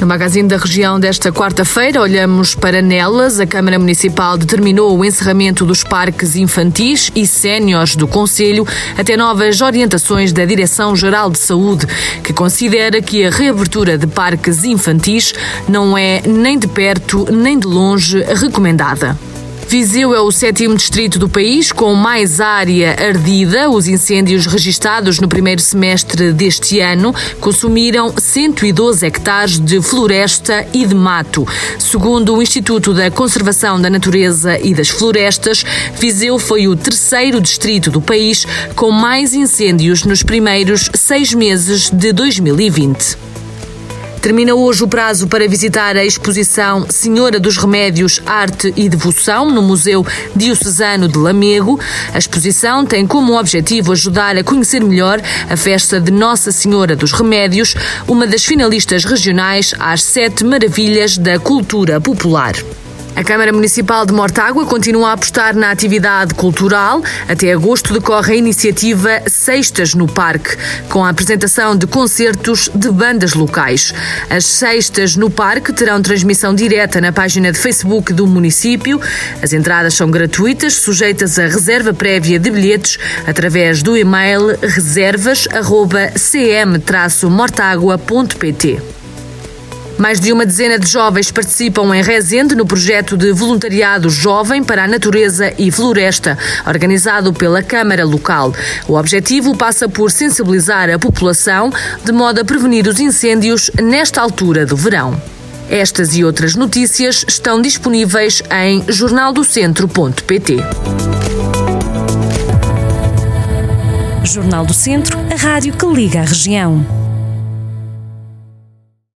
No Magazine da Região desta quarta-feira, olhamos para Nelas. A Câmara Municipal determinou o encerramento dos parques infantis e séniores do Conselho até novas orientações da Direção-Geral de Saúde, que considera que a reabertura de parques infantis não é nem de perto nem de longe recomendada. Viseu é o sétimo distrito do país com mais área ardida. Os incêndios registados no primeiro semestre deste ano consumiram 112 hectares de floresta e de mato. Segundo o Instituto da Conservação da Natureza e das Florestas, Viseu foi o terceiro distrito do país com mais incêndios nos primeiros seis meses de 2020. Termina hoje o prazo para visitar a exposição Senhora dos Remédios, Arte e Devoção no Museu Diocesano de Lamego. A exposição tem como objetivo ajudar a conhecer melhor a festa de Nossa Senhora dos Remédios, uma das finalistas regionais às Sete Maravilhas da Cultura Popular. A Câmara Municipal de Mortágua continua a apostar na atividade cultural. Até agosto decorre a iniciativa Sextas no Parque, com a apresentação de concertos de bandas locais. As Sextas no Parque terão transmissão direta na página de Facebook do município. As entradas são gratuitas, sujeitas a reserva prévia de bilhetes através do e-mail reservas@cm-mortágua.pt. Mais de uma dezena de jovens participam em Rezende no projeto de voluntariado Jovem para a Natureza e Floresta, organizado pela Câmara Local. O objetivo passa por sensibilizar a população de modo a prevenir os incêndios nesta altura do verão. Estas e outras notícias estão disponíveis em jornaldocentro.pt. Jornal do Centro, a rádio que liga a região.